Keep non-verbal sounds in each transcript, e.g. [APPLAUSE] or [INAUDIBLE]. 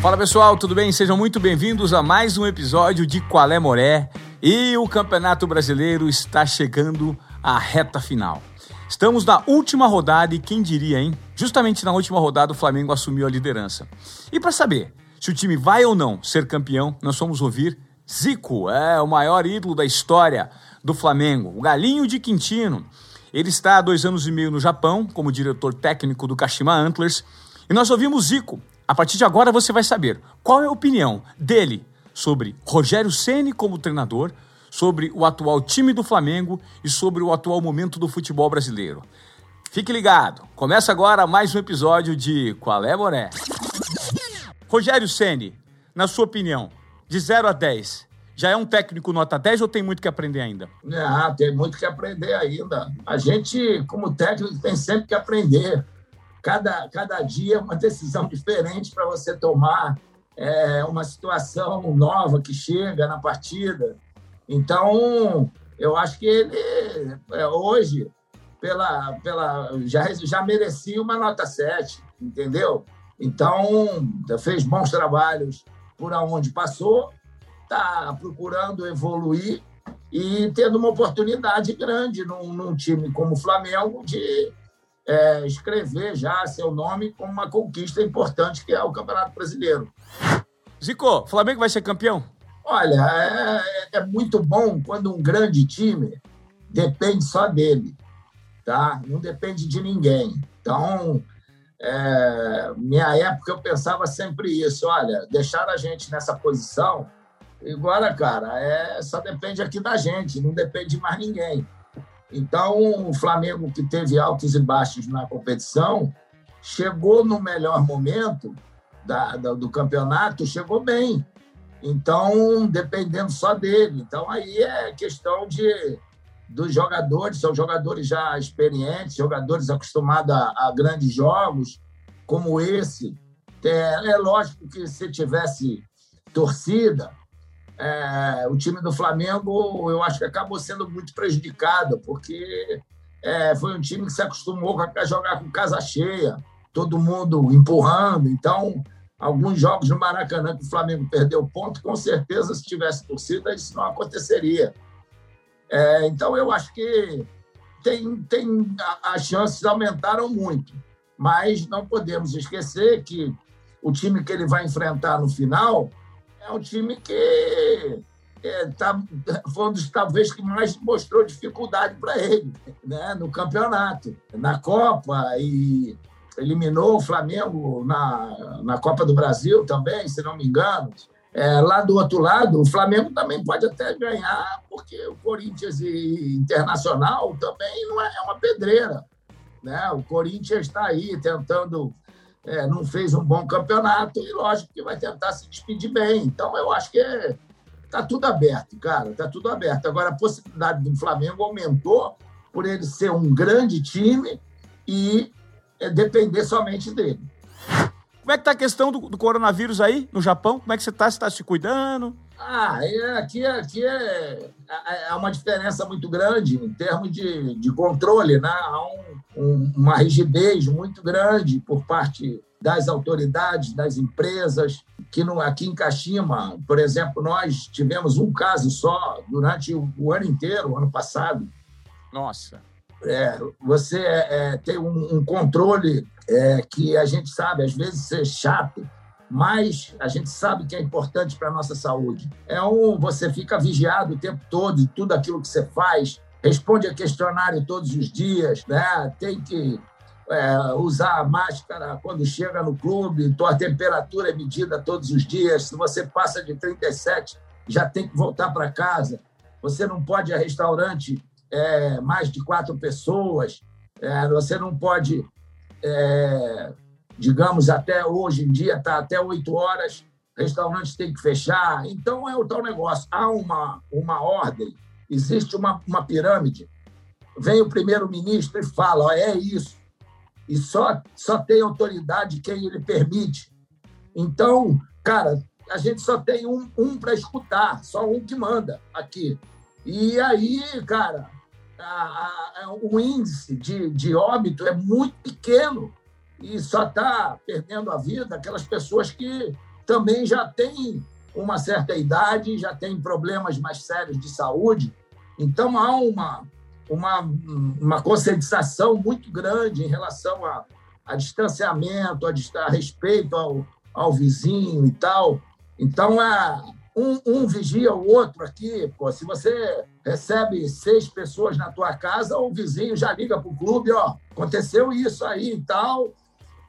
Fala pessoal, tudo bem? Sejam muito bem-vindos a mais um episódio de Qual é Moré. E o Campeonato Brasileiro está chegando à reta final. Estamos na última rodada e quem diria, hein? Justamente na última rodada o Flamengo assumiu a liderança. E para saber se o time vai ou não ser campeão, nós vamos ouvir Zico, é o maior ídolo da história do Flamengo, o galinho de Quintino. Ele está há dois anos e meio no Japão como diretor técnico do Kashima Antlers. E nós ouvimos Zico a partir de agora você vai saber qual é a opinião dele sobre Rogério Ceni como treinador, sobre o atual time do Flamengo e sobre o atual momento do futebol brasileiro. Fique ligado. Começa agora mais um episódio de Qual é Moré? Rogério Ceni, na sua opinião, de 0 a 10, já é um técnico nota 10 ou tem muito que aprender ainda? Ah, tem muito que aprender ainda. A gente, como técnico, tem sempre que aprender cada, cada dia é uma decisão diferente para você tomar, é uma situação nova que chega na partida. Então, eu acho que ele, é, hoje, pela, pela, já, já merecia uma nota 7, entendeu? Então, fez bons trabalhos por onde passou, está procurando evoluir e tendo uma oportunidade grande num, num time como o Flamengo de é, escrever já seu nome como uma conquista importante que é o Campeonato Brasileiro. Zico, Flamengo vai ser campeão? Olha, é, é muito bom quando um grande time depende só dele, tá? Não depende de ninguém. Então, é, minha época eu pensava sempre isso, olha, deixar a gente nessa posição, agora, cara, é, só depende aqui da gente, não depende de mais ninguém. Então, o Flamengo, que teve altos e baixos na competição, chegou no melhor momento da, da, do campeonato, chegou bem. Então, dependendo só dele. Então, aí é questão de dos jogadores, são jogadores já experientes, jogadores acostumados a, a grandes jogos, como esse. É, é lógico que se tivesse torcida, é, o time do Flamengo, eu acho que acabou sendo muito prejudicado, porque é, foi um time que se acostumou a jogar com casa cheia, todo mundo empurrando. Então, alguns jogos no Maracanã que o Flamengo perdeu ponto, com certeza, se tivesse torcida, isso não aconteceria. É, então, eu acho que tem, tem as chances aumentaram muito, mas não podemos esquecer que o time que ele vai enfrentar no final é um time que é, tá, foi um dos talvez que mais mostrou dificuldade para ele né, no campeonato, na Copa e eliminou o Flamengo na, na Copa do Brasil também, se não me engano. É, lá do outro lado, o Flamengo também pode até ganhar, porque o Corinthians e Internacional também não é, é uma pedreira. Né? O Corinthians está aí tentando é, não fez um bom campeonato e, lógico, que vai tentar se despedir bem. Então, eu acho que é, tá tudo aberto, cara, está tudo aberto. Agora, a possibilidade do Flamengo aumentou por ele ser um grande time e é, depender somente dele. Como é que está a questão do, do, coronavírus aí no Japão? Como é que você está? Você está se cuidando? Ah, é, aqui, aqui é, é, é uma diferença muito grande em termos de, de controle, né? Há um, um, uma rigidez muito grande por parte das autoridades, das empresas, que no, aqui em Kashima, por exemplo, nós tivemos um caso só durante o, o ano inteiro, ano passado. Nossa. É, você é, tem um, um controle é, que a gente sabe, às vezes, ser chato, mas a gente sabe que é importante para a nossa saúde. É um, você fica vigiado o tempo todo, tudo aquilo que você faz, responde a questionário todos os dias, né? tem que é, usar a máscara quando chega no clube, tua temperatura é medida todos os dias, se você passa de 37, já tem que voltar para casa, você não pode ir a restaurante é, mais de quatro pessoas, é, você não pode é, digamos, até hoje em dia está até 8 horas, restaurantes têm que fechar. Então é o tal negócio. Há uma, uma ordem, existe uma, uma pirâmide. Vem o primeiro-ministro e fala: ó, é isso. E só, só tem autoridade quem ele permite. Então, cara, a gente só tem um, um para escutar, só um que manda aqui. E aí, cara, a, a, o índice de, de óbito é muito pequeno e só está perdendo a vida aquelas pessoas que também já tem uma certa idade, já tem problemas mais sérios de saúde. Então, há uma, uma, uma conscientização muito grande em relação a, a distanciamento, a, a respeito ao, ao vizinho e tal. Então, é, um, um vigia o outro aqui. Pô, se você recebe seis pessoas na tua casa, o vizinho já liga para o clube, ó, aconteceu isso aí e tal,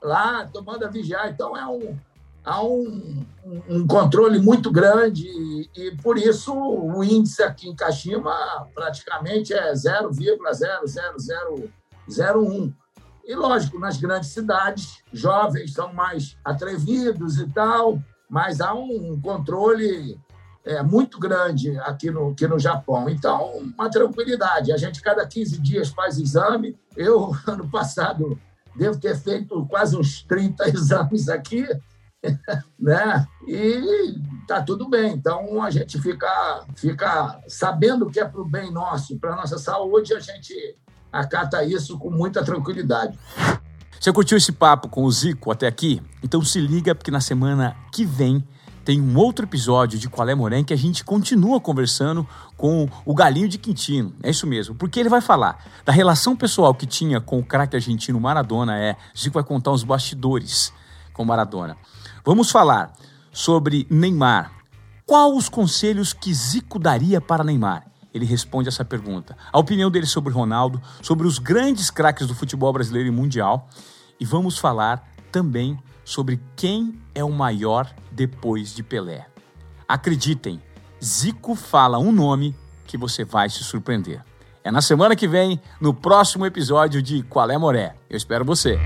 lá, tomando a vigiar. Então, é um, há um, um controle muito grande e, e, por isso, o índice aqui em Kashima praticamente é 0,00001. E, lógico, nas grandes cidades, jovens são mais atrevidos e tal, mas há um controle é, muito grande aqui no, aqui no Japão. Então, uma tranquilidade. A gente, cada 15 dias, faz exame. Eu, [LAUGHS] ano passado, devo ter feito quase uns 30 [LAUGHS] exames aqui, [LAUGHS] né? E tá tudo bem. Então, a gente fica, fica sabendo que é para o bem nosso, para a nossa saúde, a gente acata isso com muita tranquilidade. Você curtiu esse papo com o Zico até aqui? Então se liga porque na semana que vem tem um outro episódio de Qual é Morém que a gente continua conversando com o Galinho de Quintino. É isso mesmo, porque ele vai falar da relação pessoal que tinha com o craque argentino Maradona. É, Zico vai contar os bastidores com Maradona. Vamos falar sobre Neymar. Qual os conselhos que Zico daria para Neymar? Ele responde essa pergunta. A opinião dele sobre Ronaldo, sobre os grandes craques do futebol brasileiro e mundial. E vamos falar também sobre quem é o maior depois de Pelé. Acreditem, Zico fala um nome que você vai se surpreender. É na semana que vem, no próximo episódio de Qual é Moré. Eu espero você.